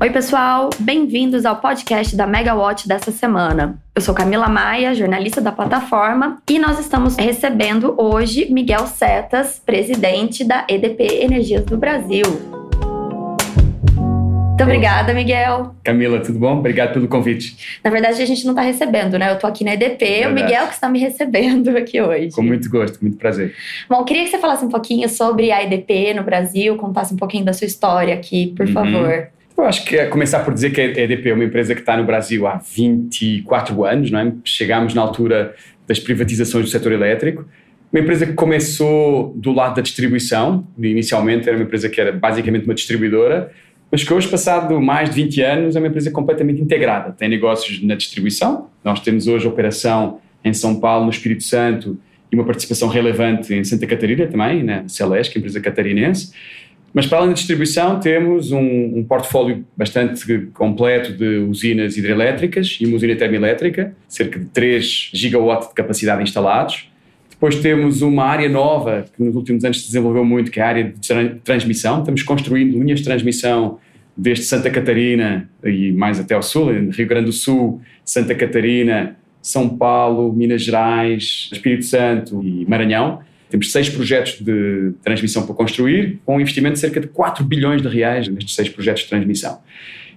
Oi, pessoal, bem-vindos ao podcast da Megawatt dessa semana. Eu sou Camila Maia, jornalista da plataforma, e nós estamos recebendo hoje Miguel Setas, presidente da EDP Energias do Brasil. Muito obrigada, Miguel. Camila, tudo bom? Obrigado pelo convite. Na verdade, a gente não está recebendo, né? Eu estou aqui na EDP, verdade. o Miguel que está me recebendo aqui hoje. Com muito gosto, muito prazer. Bom, queria que você falasse um pouquinho sobre a EDP no Brasil, contasse um pouquinho da sua história aqui, por uhum. favor. Eu acho que é começar por dizer que a EDP é uma empresa que está no Brasil há 24 anos, não é? Chegámos na altura das privatizações do setor elétrico. Uma empresa que começou do lado da distribuição, inicialmente era uma empresa que era basicamente uma distribuidora, mas que hoje, passado mais de 20 anos, é uma empresa completamente integrada. Tem negócios na distribuição, nós temos hoje operação em São Paulo, no Espírito Santo, e uma participação relevante em Santa Catarina também, na Celeste, empresa catarinense. Mas para além da distribuição, temos um, um, portfólio bastante completo de usinas hidrelétricas e uma usina termoelétrica, cerca de 3 gigawatts de capacidade instalados. Depois temos uma área nova que nos últimos anos se desenvolveu muito, que é a área de transmissão. Estamos construindo linhas de transmissão desde Santa Catarina e mais até ao sul, Rio Grande do Sul, Santa Catarina, São Paulo, Minas Gerais, Espírito Santo e Maranhão. Temos seis projetos de transmissão para construir, com um investimento de cerca de 4 bilhões de reais nestes seis projetos de transmissão.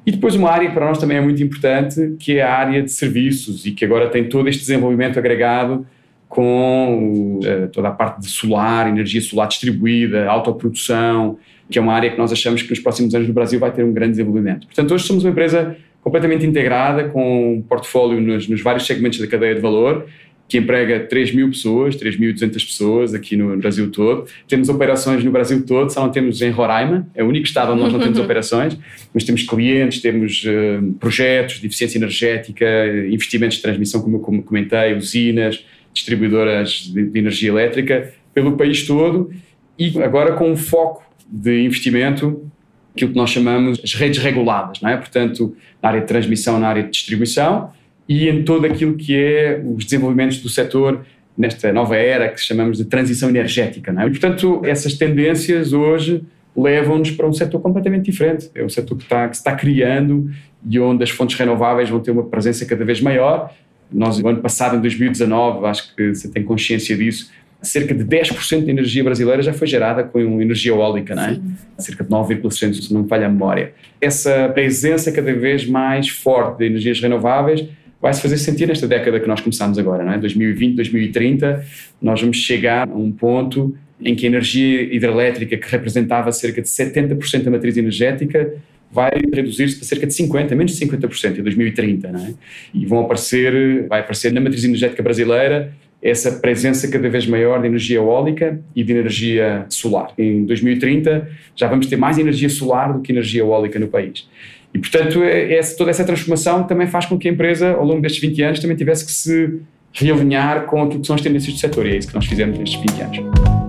E depois uma área que para nós também é muito importante, que é a área de serviços e que agora tem todo este desenvolvimento agregado com uh, toda a parte de solar, energia solar distribuída, autoprodução, que é uma área que nós achamos que nos próximos anos no Brasil vai ter um grande desenvolvimento. Portanto, hoje somos uma empresa completamente integrada, com um portfólio nos, nos vários segmentos da cadeia de valor que emprega 3 mil pessoas, 3.200 pessoas aqui no Brasil todo. Temos operações no Brasil todo, só não temos em Roraima, é o único estado onde nós não temos operações, mas temos clientes, temos uh, projetos de eficiência energética, investimentos de transmissão, como eu comentei, usinas, distribuidoras de, de energia elétrica, pelo país todo e agora com um foco de investimento aquilo que nós chamamos as redes reguladas, não é? Portanto, na área de transmissão, na área de distribuição, e em todo aquilo que é os desenvolvimentos do setor nesta nova era que chamamos de transição energética. Não é? E, portanto, essas tendências hoje levam-nos para um setor completamente diferente. É um setor que, está, que se está criando e onde as fontes renováveis vão ter uma presença cada vez maior. Nós, no ano passado, em 2019, acho que você tem consciência disso, cerca de 10% da energia brasileira já foi gerada com energia eólica, não é? Sim. Cerca de 9,5%, se não me falha a memória. Essa presença cada vez mais forte de energias renováveis vai se fazer sentir nesta década que nós começamos agora, não é? 2020, 2030, nós vamos chegar a um ponto em que a energia hidrelétrica, que representava cerca de 70% da matriz energética, vai reduzir-se para cerca de 50%, menos de 50% em 2030, não é? E vão aparecer, vai aparecer na matriz energética brasileira essa presença cada vez maior de energia eólica e de energia solar. Em 2030 já vamos ter mais energia solar do que energia eólica no país. E, portanto, é, essa, toda essa transformação também faz com que a empresa, ao longo destes 20 anos, também tivesse que se realinhar com aquilo que são as tendências do setor. E é isso que nós fizemos nestes 20 anos.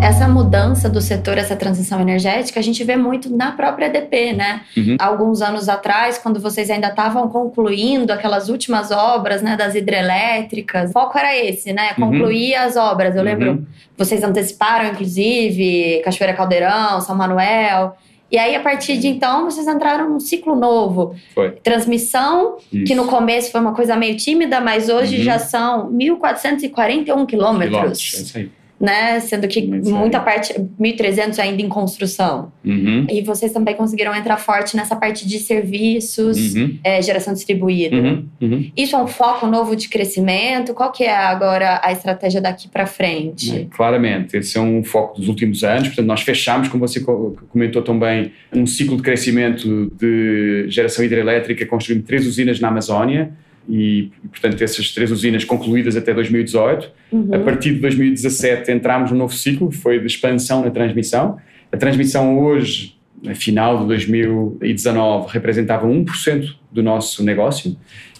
Essa mudança do setor, essa transição energética, a gente vê muito na própria EDP, né? Uhum. Alguns anos atrás, quando vocês ainda estavam concluindo aquelas últimas obras, né, das hidrelétricas, o foco era esse, né? Uhum. Concluir uhum. as obras. Eu lembro, uhum. vocês anteciparam, inclusive, Cachoeira Caldeirão, São Manuel. E aí, a partir de então, vocês entraram num ciclo novo. Foi. Transmissão, Isso. que no começo foi uma coisa meio tímida, mas hoje uhum. já são 1.441 quilômetros. Quilômetros, é isso aí né? Sendo que Muito muita parte, 1.300 ainda em construção. Uhum. E vocês também conseguiram entrar forte nessa parte de serviços, uhum. é, geração distribuída. Uhum. uhum. Isso é um foco novo de crescimento? Qual que é agora a estratégia daqui para frente? É, claramente, esse é um foco dos últimos anos. Portanto, nós fechamos, como você comentou também, um ciclo de crescimento de geração hidrelétrica, construindo três usinas na Amazónia e, portanto, essas três usinas concluídas até 2018. Uhum. A partir de 2017 entramos num novo ciclo, foi de expansão na transmissão. A transmissão hoje, a final de 2019, representava 1% do nosso negócio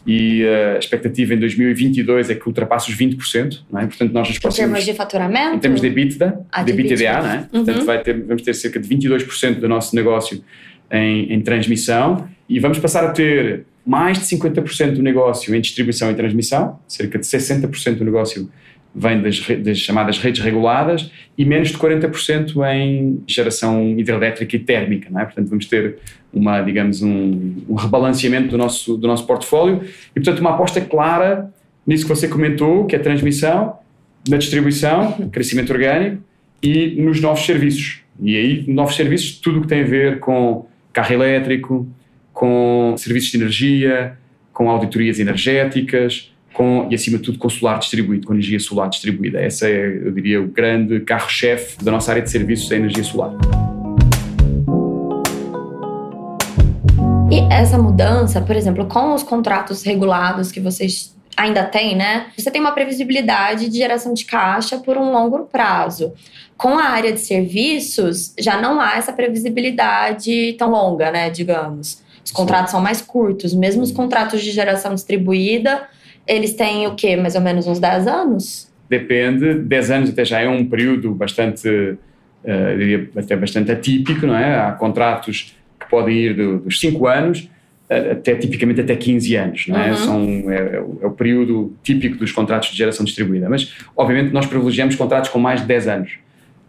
e a expectativa em 2022 é que ultrapasse os 20%, não é? Portanto, nós nos próximos... Em termos de faturamento? Em termos de EBITDA, ah, de, de EBITDA, não é? Uhum. Portanto, vai ter, vamos ter cerca de 22% do nosso negócio em, em transmissão e vamos passar a ter mais de 50% do negócio em distribuição e transmissão, cerca de 60% do negócio vem das, das, chamadas redes reguladas e menos de 40% em geração hidrelétrica e térmica. Não é? Portanto, vamos ter uma, digamos, um, um rebalanceamento do nosso, do nosso portfólio e, portanto, uma aposta clara nisso que você comentou, que é a transmissão, na distribuição, crescimento orgânico e nos novos serviços. E aí, novos serviços, tudo o que tem a ver com carro elétrico, com serviços de energia, com auditorias energéticas, com, e acima de tudo com solar distribuído, com energia solar distribuída. Essa é, eu diria, o grande carro-chefe da nossa área de serviços, da energia solar. E essa mudança, por exemplo, com os contratos regulados que vocês ainda têm, né? Você tem uma previsibilidade de geração de caixa por um longo prazo. Com a área de serviços, já não há essa previsibilidade tão longa, né? Digamos. Os contratos Sim. são mais curtos. Mesmo os contratos de geração distribuída, eles têm o quê? Mais ou menos uns 10 anos? Depende. 10 anos até já é um período bastante, uh, diria, até bastante atípico, não é? Há contratos que podem ir do, dos 5 anos eh, até tipicamente até 15 anos, não é? Uhum. São, é, é, o período típico dos contratos de geração distribuída. Mas, obviamente, nós privilegiamos contratos com mais de 10 anos.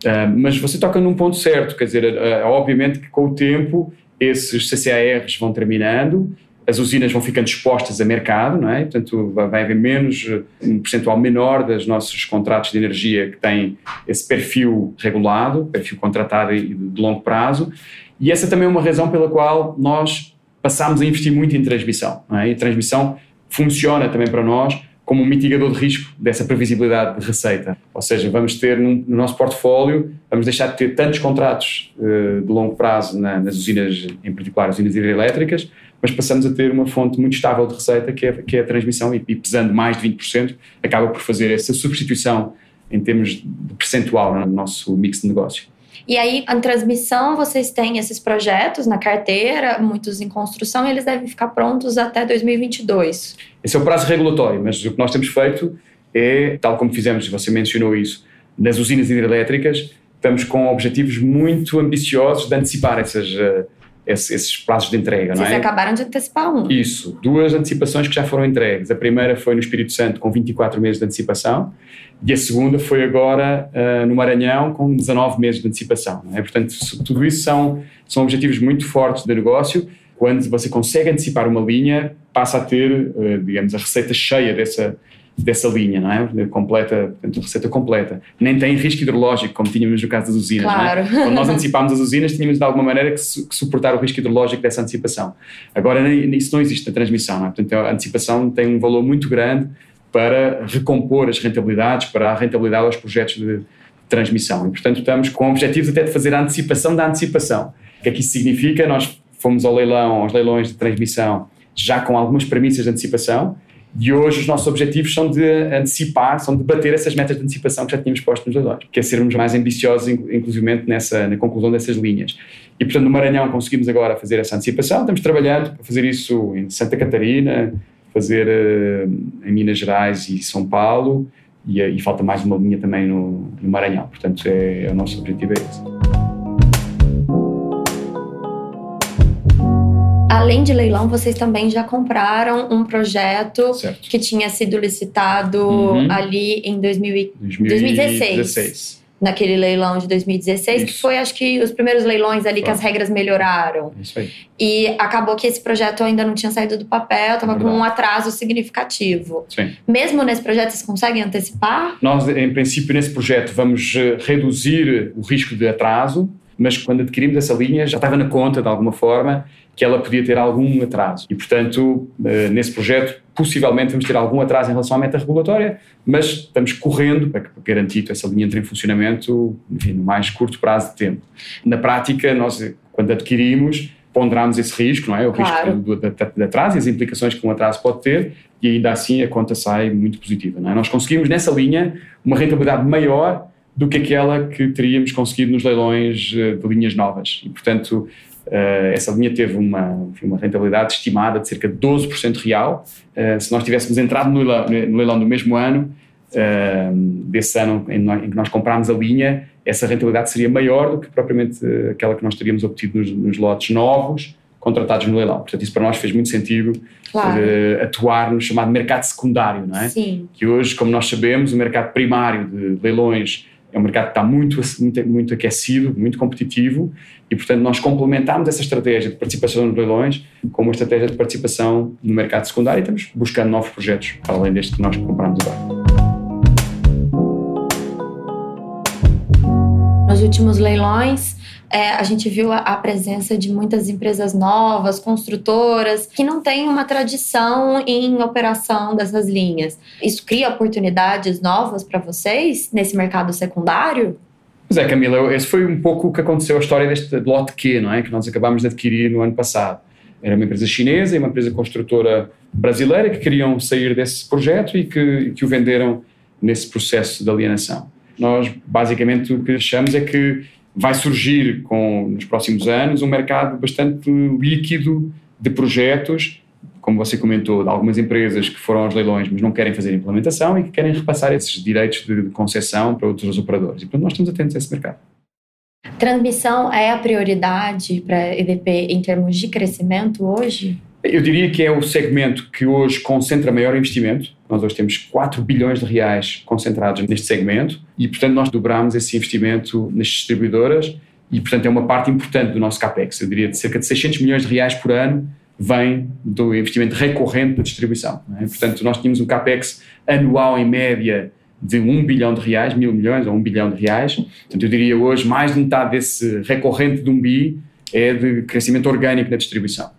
Uh, mas você toca num ponto certo, quer dizer, uh, obviamente que com o tempo esses CCARs vão terminando as usinas vão ficando expostas a mercado, não é? Portanto, vai haver menos, um percentual menor dos nossos contratos de energia que têm esse perfil regulado, perfil contratado e de longo prazo. E essa também é uma razão pela qual nós passámos a investir muito em transmissão. É? E a transmissão funciona também para nós como um mitigador de risco dessa previsibilidade de receita. Ou seja, vamos ter no nosso portfólio, vamos deixar de ter tantos contratos uh, de longo prazo na, nas usinas, em particular as usinas hidrelétricas, mas passamos a ter uma fonte muito estável de receita, que é, que é a transmissão, e, e pesando mais de 20%, acaba por fazer essa substituição em termos de percentual no nosso mix de negócio. E aí, a transmissão, vocês têm esses projetos na carteira, muitos em construção, e eles devem ficar prontos até 2022. Esse é o prazo regulatório, mas o que nós temos feito é, tal como fizemos, você mencionou isso, nas usinas hidrelétricas, estamos com objetivos muito ambiciosos de antecipar essas eh, esses prazos de entrega, Vocês não é? acabaram de antecipar um. Isso, duas antecipações que já foram entregues. A primeira foi no Espírito Santo com 24 meses de antecipação e a segunda foi agora uh, no Maranhão com 19 meses de antecipação. É? Portanto, tudo isso são, são objetivos muito fortes de negócio. Quando você consegue antecipar uma linha, passa a ter, uh, digamos, a receita cheia dessa, dessa linha, não é? Completa, portanto, receita completa. Nem tem risco hidrológico, como tínhamos no caso das usinas, claro. não é? Quando nós antecipámos as usinas, tínhamos de alguma maneira que, su que, suportar o risco hidrológico dessa antecipação. Agora, isso não existe na transmissão, não é? Portanto, a antecipação tem um valor muito grande para recompor as rentabilidades, para a rentabilidade aos projetos de transmissão. E, portanto, estamos com objetivos até de fazer a antecipação da antecipação. O que é que isso significa? Nós fomos ao leilão, aos leilões de transmissão, já com algumas premissas de antecipação, e hoje os nossos objetivos são de antecipar, são de bater essas metas de antecipação que já tínhamos posto nos leilões, que é sermos mais ambiciosos, inclusivamente nessa, na conclusão dessas linhas. E, portanto, no Maranhão conseguimos agora fazer essa antecipação, estamos trabalhando para fazer isso em Santa Catarina, fazer uh, em Minas Gerais e São Paulo, e, e, falta mais uma linha também no, no Maranhão. Portanto, é, é, o nosso objetivo é esse. Além de leilão, vocês também já compraram um projeto certo. que tinha sido licitado uhum. ali em 2000, 2016. 2016. Naquele leilão de 2016, Isso. que foi, acho que, os primeiros leilões ali foi. que as regras melhoraram. Isso aí. E acabou que esse projeto ainda não tinha saído do papel, estava é com um atraso significativo. Sim. Mesmo nesse projeto, vocês conseguem antecipar? Nós, em princípio, nesse projeto, vamos eh, reduzir o risco de atraso, mas quando adquirimos essa linha já estava na conta, de alguma forma, que ela podia ter algum atraso. E, portanto, eh, nesse projeto, possivelmente vamos ter algum atraso em relação à meta regulatória, mas estamos correndo para garantir que essa linha entre em funcionamento enfim, no mais curto prazo de tempo. Na prática, nós, quando adquirimos, ponderamos esse risco, não é? O claro. risco de atraso e as implicações que um atraso pode ter, e ainda assim a conta sai muito positiva. Não é? Nós conseguimos nessa linha uma rentabilidade maior do que aquela que teríamos conseguido nos leilões eh, de linhas novas. E, portanto, essa linha teve uma, uma rentabilidade estimada de cerca de 12% real. Uh, se nós tivéssemos entrado no leilão, no leilão do mesmo ano, uh, desse ano em, que nós comprámos a linha, essa rentabilidade seria maior do que propriamente aquela que nós teríamos obtido nos, nos lotes novos contratados no leilão. Portanto, isso para nós fez muito sentido claro. atuar no chamado mercado secundário, não é? Sim. Que hoje, como nós sabemos, o mercado primário de leilões é um mercado que está muito, muito, muito aquecido, muito competitivo e, portanto, nós complementamos essa estratégia de participação nos leilões com uma estratégia de participação no mercado secundário e estamos buscando novos projetos, para além deste que nós compramos agora. Nos últimos leilões, é, a gente viu a, a, presença de muitas empresas novas, construtoras, que não têm uma tradição em operação dessas linhas. Isso cria oportunidades novas para vocês nesse mercado secundário? Pois é, Camila, esse foi um pouco o que aconteceu a história deste lote Q, não é? Que nós acabámos de adquirir no ano passado. Era uma empresa chinesa e uma empresa construtora brasileira que queriam sair desse projeto e que, que o venderam nesse processo de alienação. Nós, basicamente, o que achamos é que vai surgir com, nos próximos anos um mercado bastante líquido de projetos, como você comentou, de algumas empresas que foram aos leilões, mas não querem fazer implementação e que querem repassar esses direitos de, concessão para outros operadores. E, portanto, nós estamos atentos a esse mercado. Transmissão é a prioridade para a EDP em termos de crescimento hoje? Eu diria que é o segmento que hoje concentra maior investimento. Nós hoje temos 4 bilhões de reais concentrados neste segmento e, portanto, nós dobramos esse investimento nas distribuidoras e, portanto, é uma parte importante do nosso CAPEX. Eu diria de cerca de 600 milhões de reais por ano vem do investimento recorrente da distribuição. É? Portanto, nós tínhamos um CAPEX anual em média de 1 bilhão de reais, mil milhões ou 1 bilhão de reais. Portanto, eu diria hoje mais de metade desse recorrente de 1 bi é de crescimento orgânico na distribuição.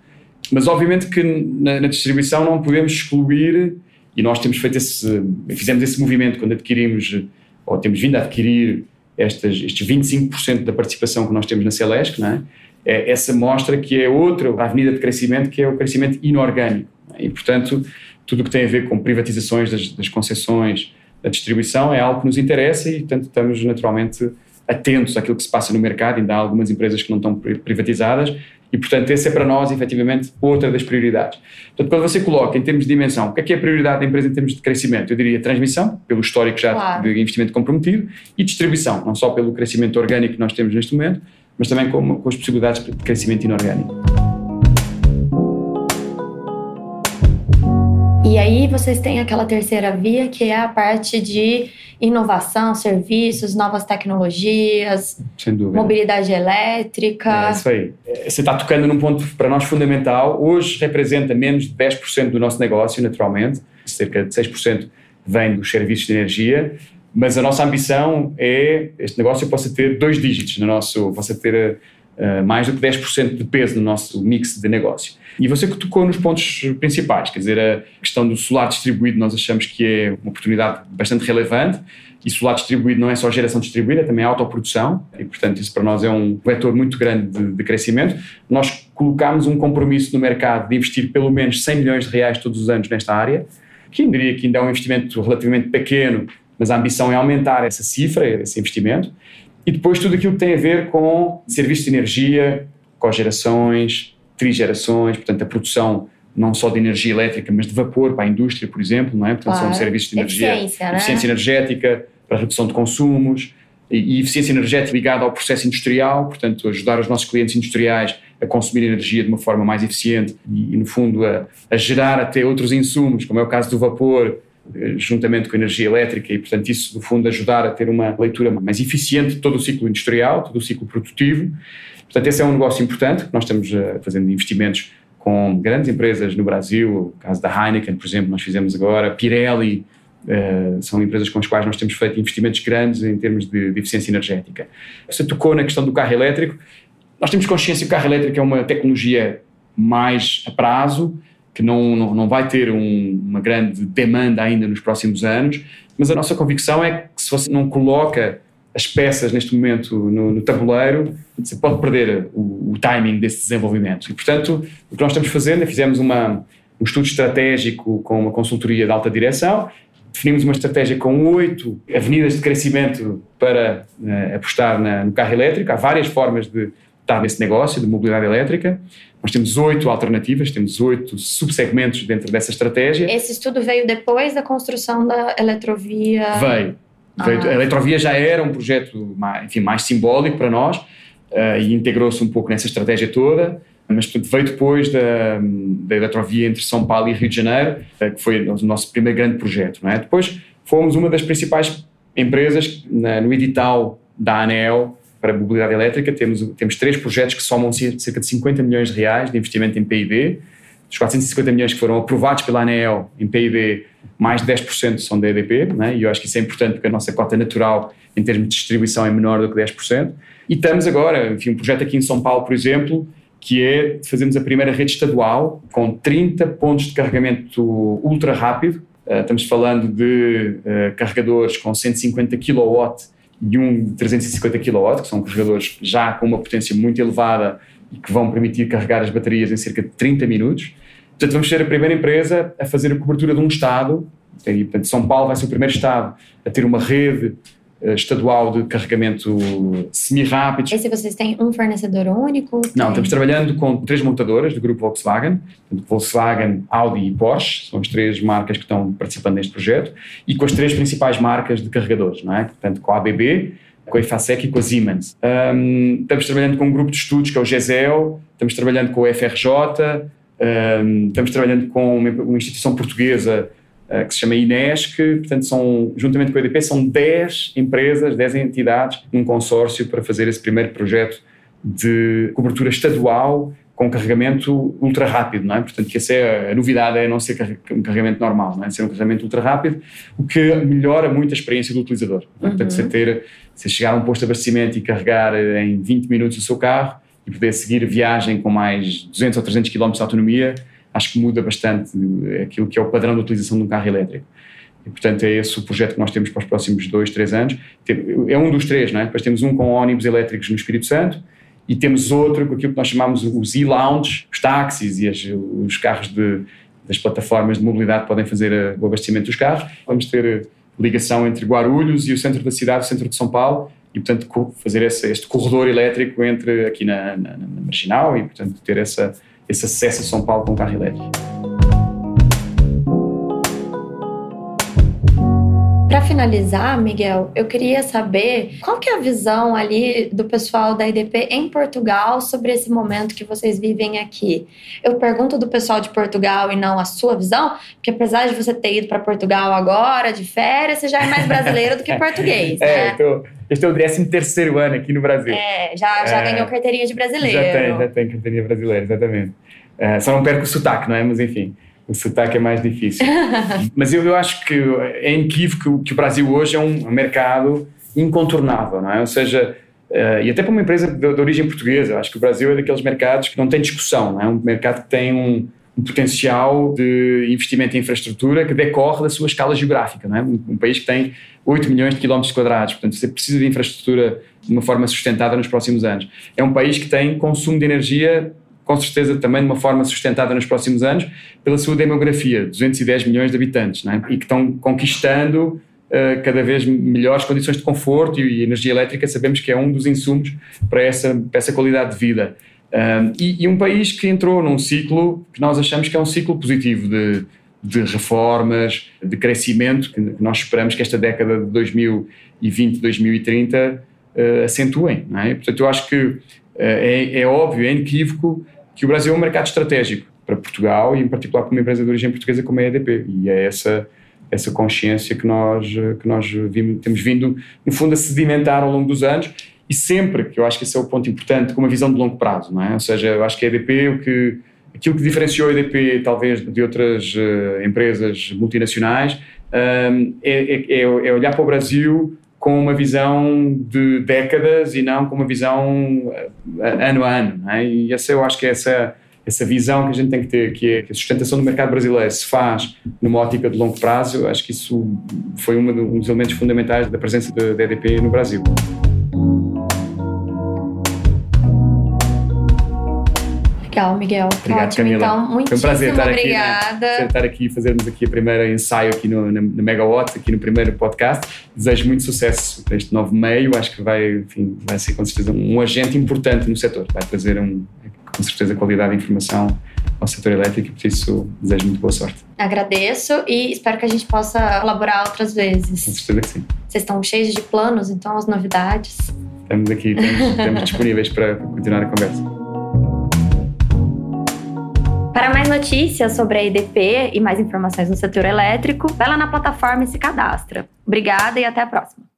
Mas obviamente que na, na, distribuição não podemos excluir, e nós temos feito esse, fizemos esse movimento quando adquirimos, ou temos vindo a adquirir estas, estes 25% da participação que nós temos na Celesc, não é? é? essa mostra que é outra avenida de crescimento, que é o crescimento inorgânico. É? E, portanto, tudo o que tem a ver com privatizações das, das concessões da distribuição é algo que nos interessa e, portanto, estamos naturalmente atentos àquilo que se passa no mercado, ainda há algumas empresas que não estão privatizadas e, portanto, essa é para nós, efetivamente, outra das prioridades. Portanto, quando você coloca em termos de dimensão, o que é que é a prioridade da empresa em termos de crescimento? Eu diria transmissão, pelo histórico já claro. de investimento comprometido, e distribuição, não só pelo crescimento orgânico que nós temos neste momento, mas também com, com as possibilidades de crescimento inorgânico. E aí vocês têm aquela terceira via, que é a parte de inovação, serviços, novas tecnologias, mobilidade elétrica. É isso aí. É, você está tocando num ponto para nós fundamental. Hoje representa menos de 10% do nosso negócio, naturalmente. Cerca de 6% vem dos serviços de energia. Mas a nossa ambição é este negócio possa ter dois dígitos no nosso, possa ter uh, mais do que 10% de peso no nosso mix de negócio. E você que tocou nos pontos principais, quer dizer, a questão do solar distribuído nós achamos que é uma oportunidade bastante relevante e solar distribuído não é só geração distribuída, é também autoprodução e, portanto, isso para nós é um vetor muito grande de, de crescimento. Nós colocamos um compromisso no mercado de investir pelo menos 100 milhões de reais todos os anos nesta área, que diria que ainda é um investimento relativamente pequeno, mas a ambição é aumentar essa cifra, esse investimento. E depois tudo aquilo que tem a ver com serviços de energia, cogerações, trigerações, portanto, a produção não só de energia elétrica, mas de vapor para a indústria, por exemplo, não é? Portanto, claro. são serviços de energia, eficiência, é? eficiência energética, para a redução de consumos e, eficiência energética ligada ao processo industrial, portanto, ajudar os nossos clientes industriais a consumir energia de uma forma mais eficiente e, no fundo, a, a gerar até outros insumos, como é o caso do vapor, juntamente com a energia elétrica e, portanto, isso, no fundo, ajudar a ter uma leitura mais eficiente de todo o ciclo industrial, todo o ciclo produtivo Portanto, esse é um negócio importante, nós estamos uh, fazendo investimentos com grandes empresas no Brasil, o caso da Heineken, por exemplo, nós fizemos agora, Pirelli, uh, são empresas com as quais nós temos feito investimentos grandes em termos de, de eficiência energética. Você tocou na questão do carro elétrico, nós temos consciência que o carro elétrico é uma tecnologia mais a prazo, que não, não, não vai ter um, uma grande demanda ainda nos próximos anos, mas a nossa convicção é que se você não coloca as peças neste momento no, no tabuleiro, você pode perder o, o, timing desse desenvolvimento. E, portanto, o que nós estamos fazendo é fizemos uma, um estudo estratégico com uma consultoria de alta direção, definimos uma estratégia com oito avenidas de crescimento para uh, apostar na, no carro elétrico. Há várias formas de nesse negócio de mobilidade elétrica. Nós temos oito alternativas, temos oito subsegmentos dentro dessa estratégia. Esse estudo veio depois da construção da eletrovia? Veio. Ah. A Eletrovia já era um projeto mais, enfim, mais simbólico para nós uh, e integrou-se um pouco nessa estratégia toda. mas portanto, veio depois da, da eletrovia entre São Paulo e Rio de Janeiro, eh, que foi o nosso primeiro grande projeto. Não é? Depois fomos uma das principais empresas na, no edital da ANEL para mobilidade elétrica. Temos, temos três projetos que somam cerca de 50 milhões de reais de investimento em PIB. Dos 450 milhões que foram aprovados pela ANEL em PIB, mais de 10% são da EDP, né? e eu acho que isso é importante porque a nossa cota natural em termos de distribuição é menor do que 10%. E estamos agora, enfim, um projeto aqui em São Paulo, por exemplo, que é fazermos a primeira rede estadual com 30 pontos de carregamento ultra rápido. Uh, estamos falando de uh, carregadores com 150 kW e um de 350 kW, que são carregadores já com uma potência muito elevada e que vão permitir carregar as baterias em cerca de 30 minutos. Portanto, vamos ser a primeira empresa a fazer a cobertura de um estado. E, portanto, São Paulo vai ser o primeiro estado a ter uma rede estadual de carregamento semi-rápido. E se vocês têm um fornecedor único? Não, estamos trabalhando com três montadoras do grupo Volkswagen, Volkswagen, Audi e Porsche, são as três marcas que estão participando neste projeto, e com as três principais marcas de carregadores, não é? Portanto, com a ABB, com a IFASEC e com a Siemens. Um, estamos trabalhando com um grupo de estudos que é o GESEL, estamos trabalhando com o FRJ, um, estamos trabalhando com uma, uma instituição portuguesa eh, que se chama INESC, portanto, são, juntamente com a EDP, são 10 empresas, 10 entidades num consórcio para fazer esse primeiro projeto de cobertura estadual com carregamento ultra rápido, não é? Portanto, que essa é a novidade, é não ser um carregamento normal, não é? Ser um carregamento ultra rápido, o que melhora muito a experiência do utilizador. É? Uhum. Portanto, você ter, você chegar a um posto de abastecimento e carregar em 20 minutos o seu carro e poder seguir viagem com mais 200 ou 300 km de autonomia, acho que muda bastante aquilo que é o padrão de utilização de um carro elétrico. E, portanto, é esse o projeto que nós temos para os próximos dois, três anos. É um dos três, não é? Depois temos um com ônibus elétricos no Espírito Santo e temos outro com aquilo que nós chamamos os e-lounge, os táxis e as, os carros de, das plataformas de mobilidade podem fazer eh, o abastecimento dos carros. Vamos ter eh, ligação entre Guarulhos e o centro da cidade, o centro de São Paulo, e, portanto, fazer esse, este corredor elétrico entre aqui na, na, na Marginal e, portanto, ter essa esse acesso a São Paulo com carro elétrico. Finalizar, Miguel, eu queria saber qual que é a visão ali do pessoal da IDP em Portugal sobre esse momento que vocês vivem aqui. Eu pergunto do pessoal de Portugal e não a sua visão, porque apesar de você ter ido para Portugal agora, de férias, você já é mais brasileiro do que português, é, né? Tô, este é o 13 terceiro ano aqui no Brasil. É, já, já é, ganhou carteirinha de brasileiro. Já tem, já tem carteirinha brasileira, exatamente. É, só não perco o sotaque, não é? Mas enfim o sotaque é mais difícil. Mas eu, eu acho que é inequívoco que o Brasil hoje é um mercado incontornável, não é? Ou seja, uh, e até para uma empresa de, de, origem portuguesa, acho que o Brasil é daqueles mercados que não tem discussão, não é? Um mercado que tem um, um potencial de investimento em infraestrutura que decorre da sua escala geográfica, não é? Um, um país que tem 8 milhões de quilómetros quadrados, portanto você precisa de infraestrutura de uma forma sustentada nos próximos anos. É um país que tem consumo de energia com certeza também de uma forma sustentada nos próximos anos, pela sua demografia, 210 milhões de habitantes, é? e que estão conquistando uh, cada vez melhores condições de conforto e, e, energia elétrica sabemos que é um dos insumos para essa, para essa qualidade de vida. E, e, um país que entrou num ciclo que nós achamos que é um ciclo positivo de, de reformas, de crescimento, que nós esperamos que esta década de 2020, 2030 uh, acentuem. É? Portanto, eu acho que é, é óbvio, é inequívoco que o Brasil é um mercado estratégico para Portugal e, em particular, para uma empresa de origem portuguesa como a EDP. E é essa essa consciência que nós que nós vimos, temos vindo, no fundo, a sedimentar ao longo dos anos e sempre, que eu acho que esse é o ponto importante, com uma visão de longo prazo, não é? Ou seja, eu acho que a EDP, o que, aquilo que diferenciou a EDP, talvez, de outras uh, empresas multinacionais, um, é, é, é olhar para o Brasil com uma visão de décadas e não com uma visão eh, ano a ano. É? E essa eu acho que é essa, essa visão que a gente tem que ter, que é que a sustentação do mercado brasileiro se faz numa ótica de longo prazo, acho que isso foi um dos elementos fundamentais da presença da EDP no Brasil. Legal, Miguel. Obrigado, Ótimo, Camila. então. Muitíssimo Foi um prazer estar obrigada. aqui, né? estar aqui fazermos aqui a primeira ensaio aqui no, na Megawatt, aqui no primeiro podcast. Desejo muito sucesso para este novo meio. Acho que vai, enfim, vai ser com certeza um agente importante no setor. Vai trazer um, com certeza qualidade de informação ao setor elétrico por isso desejo muito boa sorte. Agradeço e espero que a gente possa colaborar outras vezes. Com certeza que sim. Vocês estão cheios de planos, então as novidades. Estamos aqui, estamos, estamos disponíveis para continuar a conversa. Para mais notícias sobre a EDP e mais informações no setor elétrico, vai lá na plataforma e se cadastra. Obrigada e até a próxima.